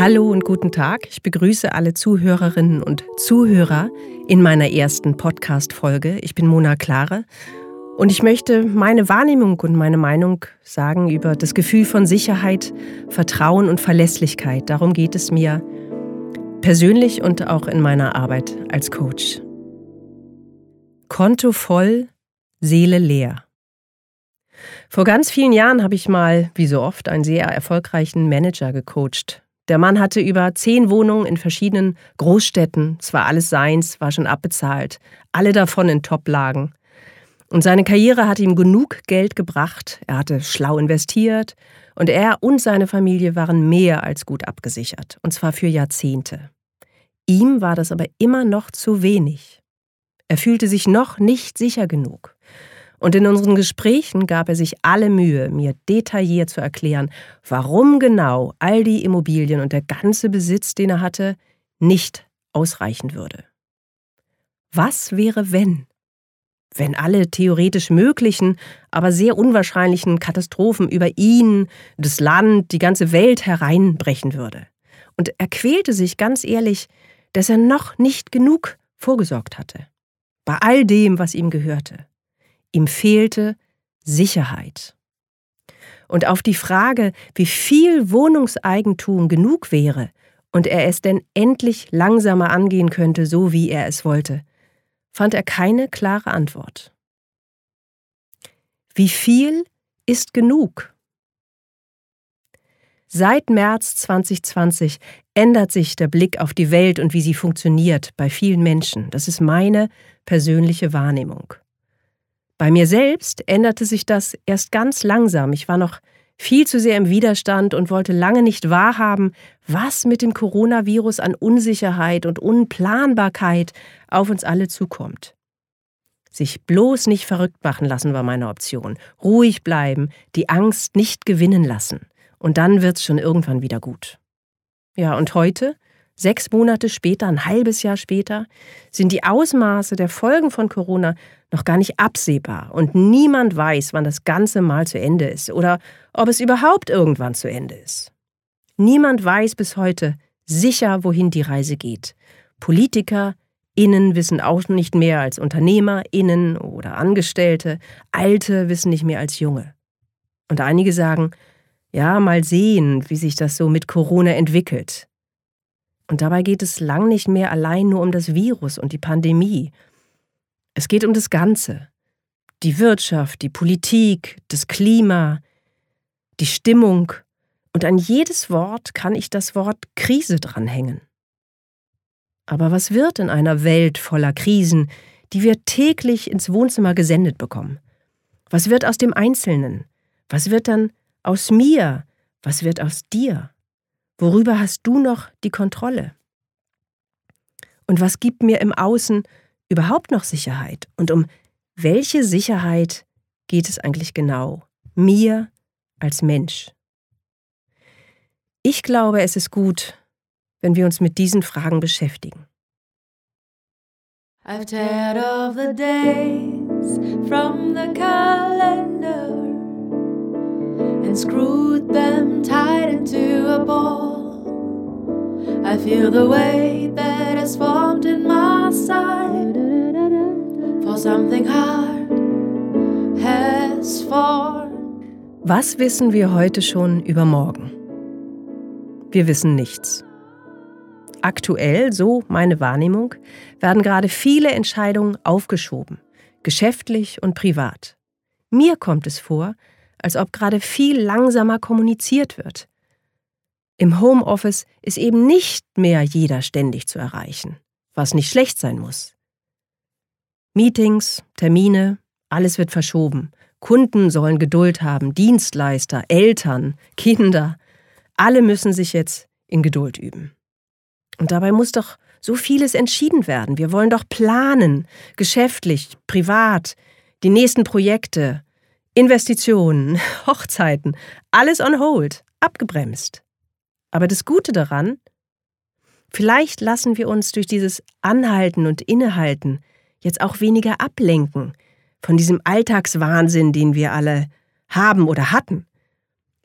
Hallo und guten Tag. Ich begrüße alle Zuhörerinnen und Zuhörer in meiner ersten Podcast-Folge. Ich bin Mona Klare und ich möchte meine Wahrnehmung und meine Meinung sagen über das Gefühl von Sicherheit, Vertrauen und Verlässlichkeit. Darum geht es mir persönlich und auch in meiner Arbeit als Coach. Konto voll, Seele leer. Vor ganz vielen Jahren habe ich mal, wie so oft, einen sehr erfolgreichen Manager gecoacht. Der Mann hatte über zehn Wohnungen in verschiedenen Großstädten. Es war alles seins, war schon abbezahlt. Alle davon in Top-Lagen. Und seine Karriere hatte ihm genug Geld gebracht. Er hatte schlau investiert. Und er und seine Familie waren mehr als gut abgesichert. Und zwar für Jahrzehnte. Ihm war das aber immer noch zu wenig. Er fühlte sich noch nicht sicher genug. Und in unseren Gesprächen gab er sich alle Mühe, mir detailliert zu erklären, warum genau all die Immobilien und der ganze Besitz, den er hatte, nicht ausreichen würde. Was wäre, wenn? Wenn alle theoretisch möglichen, aber sehr unwahrscheinlichen Katastrophen über ihn, das Land, die ganze Welt hereinbrechen würde. Und er quälte sich ganz ehrlich, dass er noch nicht genug vorgesorgt hatte. Bei all dem, was ihm gehörte. Ihm fehlte Sicherheit. Und auf die Frage, wie viel Wohnungseigentum genug wäre und er es denn endlich langsamer angehen könnte, so wie er es wollte, fand er keine klare Antwort. Wie viel ist genug? Seit März 2020 ändert sich der Blick auf die Welt und wie sie funktioniert bei vielen Menschen. Das ist meine persönliche Wahrnehmung. Bei mir selbst änderte sich das erst ganz langsam. Ich war noch viel zu sehr im Widerstand und wollte lange nicht wahrhaben, was mit dem Coronavirus an Unsicherheit und Unplanbarkeit auf uns alle zukommt. Sich bloß nicht verrückt machen lassen war meine Option. Ruhig bleiben, die Angst nicht gewinnen lassen. Und dann wird's schon irgendwann wieder gut. Ja, und heute Sechs Monate später, ein halbes Jahr später, sind die Ausmaße der Folgen von Corona noch gar nicht absehbar und niemand weiß, wann das Ganze mal zu Ende ist oder ob es überhaupt irgendwann zu Ende ist. Niemand weiß bis heute sicher, wohin die Reise geht. Politiker, Innen wissen auch nicht mehr als Unternehmer, Innen oder Angestellte, Alte wissen nicht mehr als Junge. Und einige sagen, ja, mal sehen, wie sich das so mit Corona entwickelt. Und dabei geht es lang nicht mehr allein nur um das Virus und die Pandemie. Es geht um das Ganze. Die Wirtschaft, die Politik, das Klima, die Stimmung. Und an jedes Wort kann ich das Wort Krise dranhängen. Aber was wird in einer Welt voller Krisen, die wir täglich ins Wohnzimmer gesendet bekommen? Was wird aus dem Einzelnen? Was wird dann aus mir? Was wird aus dir? Worüber hast du noch die Kontrolle? Und was gibt mir im Außen überhaupt noch Sicherheit? Und um welche Sicherheit geht es eigentlich genau? Mir als Mensch. Ich glaube, es ist gut, wenn wir uns mit diesen Fragen beschäftigen. I've tired of the days from the calendar and screwed them tight into a ball. I feel the weight that has formed in my side. For something hard has formed. Was wissen wir heute schon über morgen? Wir wissen nichts. Aktuell, so meine Wahrnehmung, werden gerade viele Entscheidungen aufgeschoben, geschäftlich und privat. Mir kommt es vor, als ob gerade viel langsamer kommuniziert wird, im Homeoffice ist eben nicht mehr jeder ständig zu erreichen, was nicht schlecht sein muss. Meetings, Termine, alles wird verschoben. Kunden sollen Geduld haben, Dienstleister, Eltern, Kinder, alle müssen sich jetzt in Geduld üben. Und dabei muss doch so vieles entschieden werden. Wir wollen doch planen, geschäftlich, privat, die nächsten Projekte, Investitionen, Hochzeiten, alles on hold, abgebremst. Aber das Gute daran, vielleicht lassen wir uns durch dieses Anhalten und Innehalten jetzt auch weniger ablenken von diesem Alltagswahnsinn, den wir alle haben oder hatten.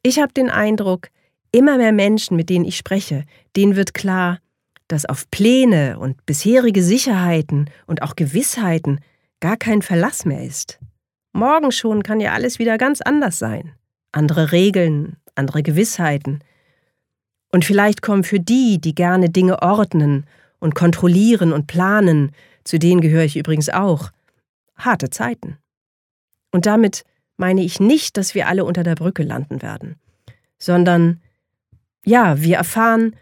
Ich habe den Eindruck, immer mehr Menschen, mit denen ich spreche, denen wird klar, dass auf Pläne und bisherige Sicherheiten und auch Gewissheiten gar kein Verlass mehr ist. Morgen schon kann ja alles wieder ganz anders sein. Andere Regeln, andere Gewissheiten. Und vielleicht kommen für die, die gerne Dinge ordnen und kontrollieren und planen, zu denen gehöre ich übrigens auch, harte Zeiten. Und damit meine ich nicht, dass wir alle unter der Brücke landen werden, sondern ja, wir erfahren,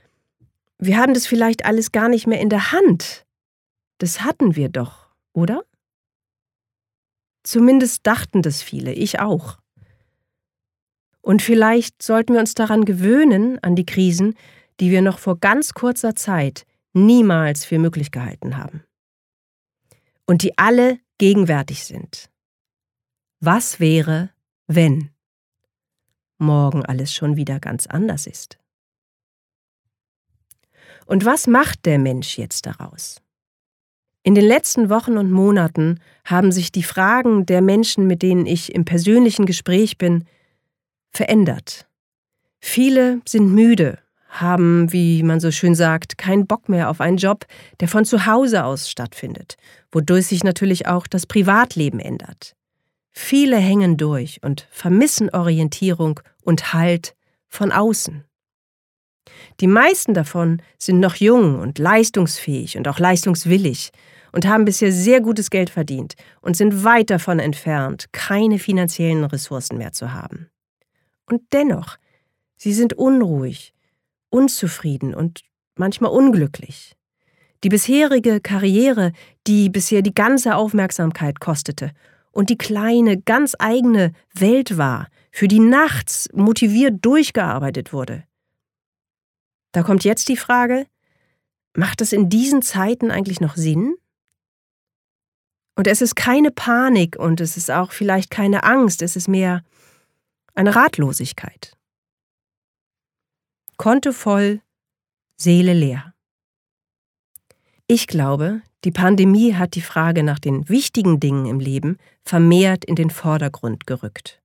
wir haben das vielleicht alles gar nicht mehr in der Hand. Das hatten wir doch, oder? Zumindest dachten das viele, ich auch. Und vielleicht sollten wir uns daran gewöhnen, an die Krisen, die wir noch vor ganz kurzer Zeit niemals für möglich gehalten haben. Und die alle gegenwärtig sind. Was wäre, wenn morgen alles schon wieder ganz anders ist? Und was macht der Mensch jetzt daraus? In den letzten Wochen und Monaten haben sich die Fragen der Menschen, mit denen ich im persönlichen Gespräch bin, verändert. Viele sind müde, haben, wie man so schön sagt, keinen Bock mehr auf einen Job, der von zu Hause aus stattfindet, wodurch sich natürlich auch das Privatleben ändert. Viele hängen durch und vermissen Orientierung und Halt von außen. Die meisten davon sind noch jung und leistungsfähig und auch leistungswillig und haben bisher sehr gutes Geld verdient und sind weit davon entfernt, keine finanziellen Ressourcen mehr zu haben. Und dennoch, sie sind unruhig, unzufrieden und manchmal unglücklich. Die bisherige Karriere, die bisher die ganze Aufmerksamkeit kostete und die kleine, ganz eigene Welt war, für die nachts motiviert durchgearbeitet wurde, da kommt jetzt die Frage, macht es in diesen Zeiten eigentlich noch Sinn? Und es ist keine Panik und es ist auch vielleicht keine Angst, es ist mehr eine Ratlosigkeit. Konto voll, Seele leer. Ich glaube, die Pandemie hat die Frage nach den wichtigen Dingen im Leben vermehrt in den Vordergrund gerückt.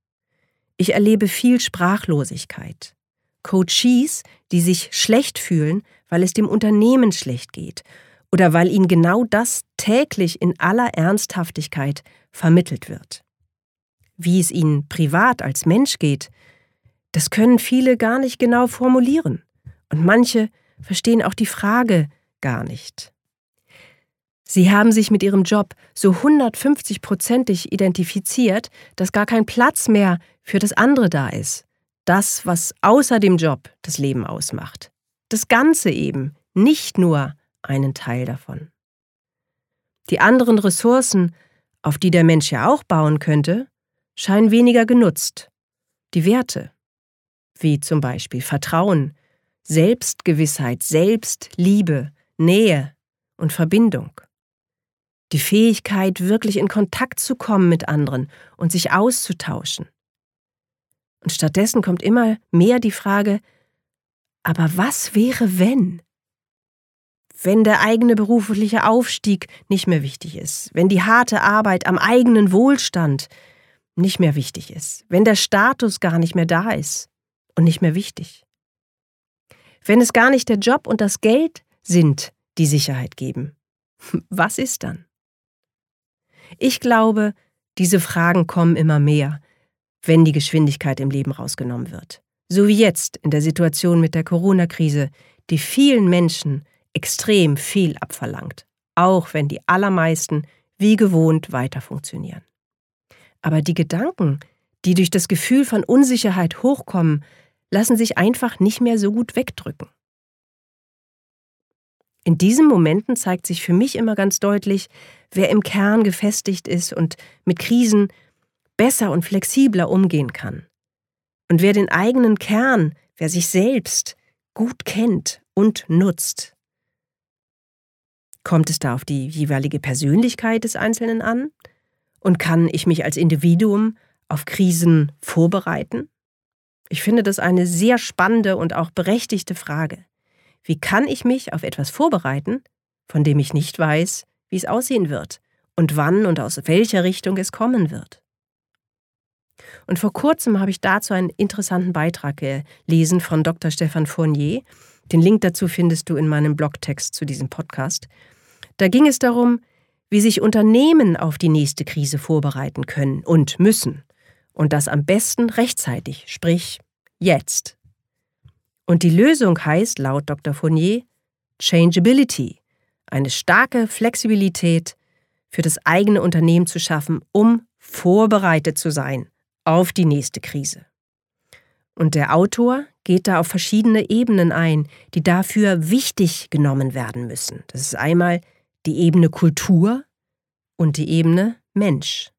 Ich erlebe viel Sprachlosigkeit, Coaches, die sich schlecht fühlen, weil es dem Unternehmen schlecht geht oder weil ihnen genau das täglich in aller Ernsthaftigkeit vermittelt wird. Wie es ihnen privat als Mensch geht, das können viele gar nicht genau formulieren. Und manche verstehen auch die Frage gar nicht. Sie haben sich mit ihrem Job so 150-prozentig identifiziert, dass gar kein Platz mehr für das andere da ist das, was außer dem Job das Leben ausmacht. Das Ganze eben, nicht nur einen Teil davon. Die anderen Ressourcen, auf die der Mensch ja auch bauen könnte, scheinen weniger genutzt. Die Werte, wie zum Beispiel Vertrauen, Selbstgewissheit, Selbstliebe, Nähe und Verbindung. Die Fähigkeit, wirklich in Kontakt zu kommen mit anderen und sich auszutauschen. Und stattdessen kommt immer mehr die Frage, aber was wäre, wenn? Wenn der eigene berufliche Aufstieg nicht mehr wichtig ist, wenn die harte Arbeit am eigenen Wohlstand nicht mehr wichtig ist, wenn der Status gar nicht mehr da ist und nicht mehr wichtig. Wenn es gar nicht der Job und das Geld sind, die Sicherheit geben. Was ist dann? Ich glaube, diese Fragen kommen immer mehr, wenn die Geschwindigkeit im Leben rausgenommen wird. So wie jetzt in der Situation mit der Corona-Krise, die vielen Menschen extrem viel abverlangt, auch wenn die allermeisten wie gewohnt weiter funktionieren. Aber die Gedanken, die durch das Gefühl von Unsicherheit hochkommen, lassen sich einfach nicht mehr so gut wegdrücken. In diesen Momenten zeigt sich für mich immer ganz deutlich, wer im Kern gefestigt ist und mit Krisen besser und flexibler umgehen kann. Und wer den eigenen Kern, wer sich selbst gut kennt und nutzt. Kommt es da auf die jeweilige Persönlichkeit des Einzelnen an? Und kann ich mich als Individuum auf Krisen vorbereiten? Ich finde das eine sehr spannende und auch berechtigte Frage. Wie kann ich mich auf etwas vorbereiten, von dem ich nicht weiß, wie es aussehen wird und wann und aus welcher Richtung es kommen wird? Und vor kurzem habe ich dazu einen interessanten Beitrag gelesen von Dr. Stefan Fournier. Den Link dazu findest du in meinem Blogtext zu diesem Podcast. Da ging es darum, wie sich Unternehmen auf die nächste Krise vorbereiten können und müssen. Und das am besten rechtzeitig, sprich jetzt. Und die Lösung heißt laut Dr. Fournier Changeability, eine starke Flexibilität für das eigene Unternehmen zu schaffen, um vorbereitet zu sein auf die nächste Krise. Und der Autor geht da auf verschiedene Ebenen ein, die dafür wichtig genommen werden müssen. Das ist einmal die Ebene Kultur und die Ebene Mensch.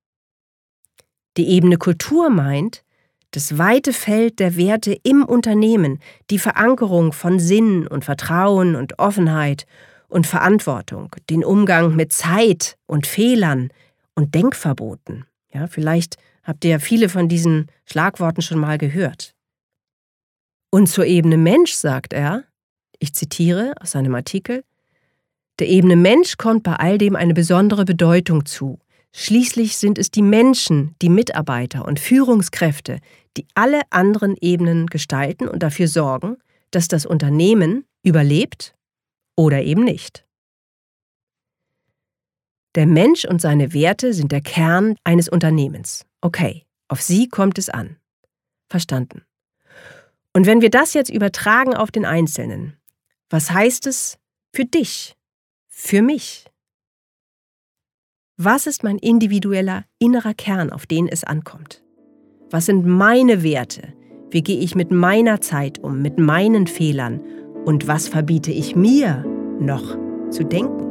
Die Ebene Kultur meint, das weite Feld der Werte im Unternehmen, die Verankerung von Sinn und Vertrauen und Offenheit und Verantwortung, den Umgang mit Zeit und Fehlern und Denkverboten. Ja, vielleicht habt ihr ja viele von diesen Schlagworten schon mal gehört. Und zur Ebene Mensch sagt er, ich zitiere aus seinem Artikel, der Ebene Mensch kommt bei all dem eine besondere Bedeutung zu. Schließlich sind es die Menschen, die Mitarbeiter und Führungskräfte, die alle anderen Ebenen gestalten und dafür sorgen, dass das Unternehmen überlebt oder eben nicht. Der Mensch und seine Werte sind der Kern eines Unternehmens. Okay, auf sie kommt es an. Verstanden. Und wenn wir das jetzt übertragen auf den Einzelnen, was heißt es für dich, für mich? Was ist mein individueller innerer Kern, auf den es ankommt? Was sind meine Werte? Wie gehe ich mit meiner Zeit um, mit meinen Fehlern? Und was verbiete ich mir noch zu denken?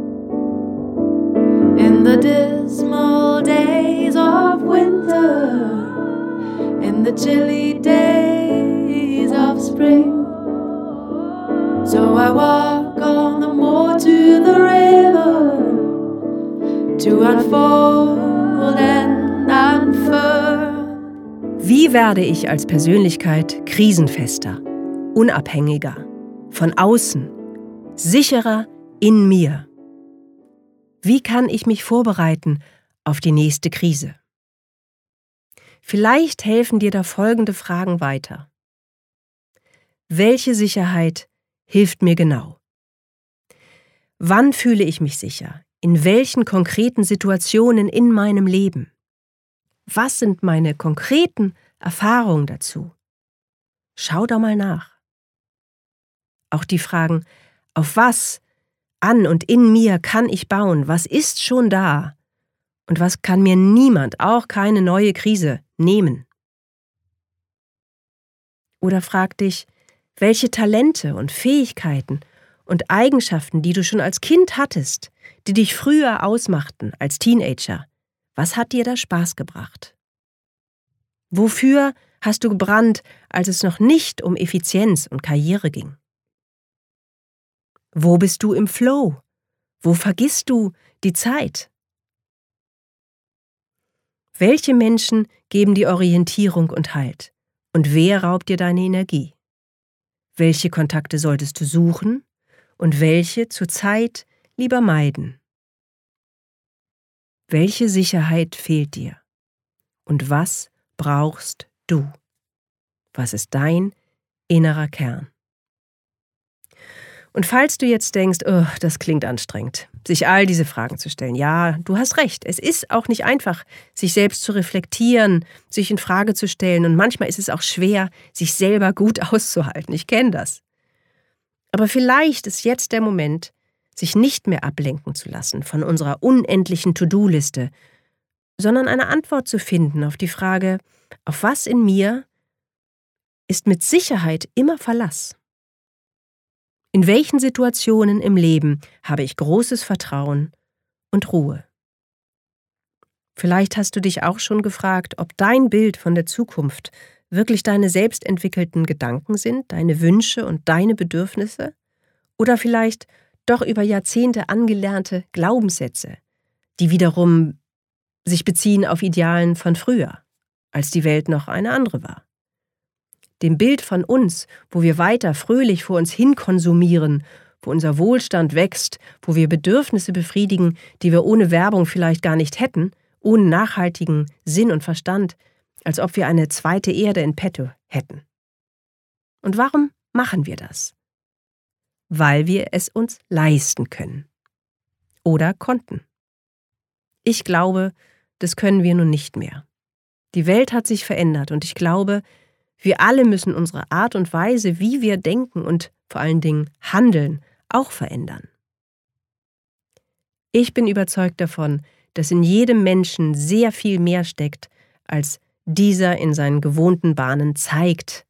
In the dismal days of winter, in the chilly days of spring. So I walk on the moor to unfold and unfurl. Wie werde ich als Persönlichkeit krisenfester, unabhängiger, von außen, sicherer in mir? Wie kann ich mich vorbereiten auf die nächste Krise? Vielleicht helfen dir da folgende Fragen weiter. Welche Sicherheit hilft mir genau? Wann fühle ich mich sicher? In welchen konkreten Situationen in meinem Leben? Was sind meine konkreten Erfahrungen dazu? Schau da mal nach. Auch die Fragen, auf was an und in mir kann ich bauen, was ist schon da und was kann mir niemand, auch keine neue Krise, nehmen. Oder frag dich, welche Talente und Fähigkeiten und Eigenschaften, die du schon als Kind hattest, die dich früher ausmachten als Teenager, was hat dir da Spaß gebracht? Wofür hast du gebrannt, als es noch nicht um Effizienz und Karriere ging? Wo bist du im Flow? Wo vergisst du die Zeit? Welche Menschen geben dir Orientierung und Halt? Und wer raubt dir deine Energie? Welche Kontakte solltest du suchen und welche zurzeit lieber meiden? Welche Sicherheit fehlt dir? Und was brauchst du? Was ist dein innerer Kern? Und falls du jetzt denkst, oh, das klingt anstrengend, sich all diese Fragen zu stellen, ja, du hast recht, es ist auch nicht einfach, sich selbst zu reflektieren, sich in Frage zu stellen und manchmal ist es auch schwer, sich selber gut auszuhalten. Ich kenne das. Aber vielleicht ist jetzt der Moment, sich nicht mehr ablenken zu lassen von unserer unendlichen To-Do-Liste, sondern eine Antwort zu finden auf die Frage, auf was in mir ist mit Sicherheit immer Verlass. In welchen Situationen im Leben habe ich großes Vertrauen und Ruhe? Vielleicht hast du dich auch schon gefragt, ob dein Bild von der Zukunft wirklich deine selbst entwickelten Gedanken sind, deine Wünsche und deine Bedürfnisse? Oder vielleicht doch über Jahrzehnte angelernte Glaubenssätze, die wiederum sich beziehen auf Idealen von früher, als die Welt noch eine andere war dem Bild von uns, wo wir weiter fröhlich vor uns hin konsumieren, wo unser Wohlstand wächst, wo wir Bedürfnisse befriedigen, die wir ohne Werbung vielleicht gar nicht hätten, ohne nachhaltigen Sinn und Verstand, als ob wir eine zweite Erde in petto hätten. Und warum machen wir das? Weil wir es uns leisten können. Oder konnten. Ich glaube, das können wir nun nicht mehr. Die Welt hat sich verändert und ich glaube, wir alle müssen unsere Art und Weise, wie wir denken und vor allen Dingen handeln, auch verändern. Ich bin überzeugt davon, dass in jedem Menschen sehr viel mehr steckt, als dieser in seinen gewohnten Bahnen zeigt.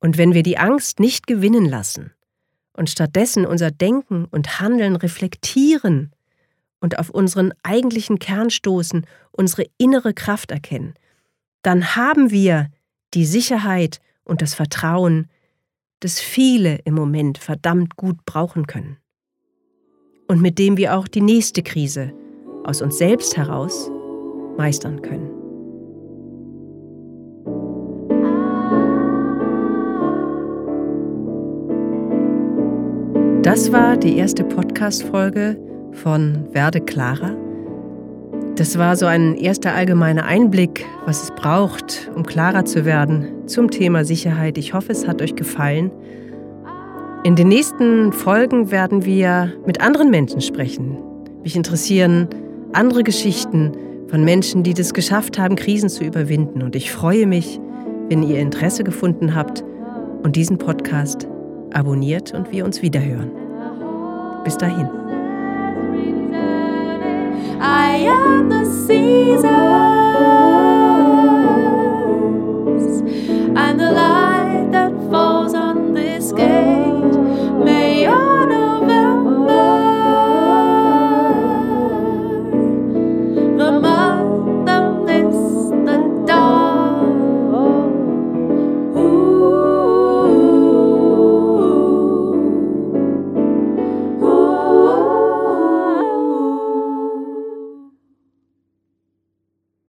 Und wenn wir die Angst nicht gewinnen lassen und stattdessen unser Denken und Handeln reflektieren und auf unseren eigentlichen Kern stoßen, unsere innere Kraft erkennen, dann haben wir die Sicherheit und das Vertrauen, das viele im Moment verdammt gut brauchen können. Und mit dem wir auch die nächste Krise aus uns selbst heraus meistern können. Das war die erste Podcast-Folge von Werde Clara. Das war so ein erster allgemeiner Einblick, was es braucht, um klarer zu werden zum Thema Sicherheit. Ich hoffe, es hat euch gefallen. In den nächsten Folgen werden wir mit anderen Menschen sprechen. Mich interessieren andere Geschichten von Menschen, die das geschafft haben, Krisen zu überwinden. Und ich freue mich, wenn ihr Interesse gefunden habt und diesen Podcast abonniert und wir uns wiederhören. Bis dahin. I am the sea.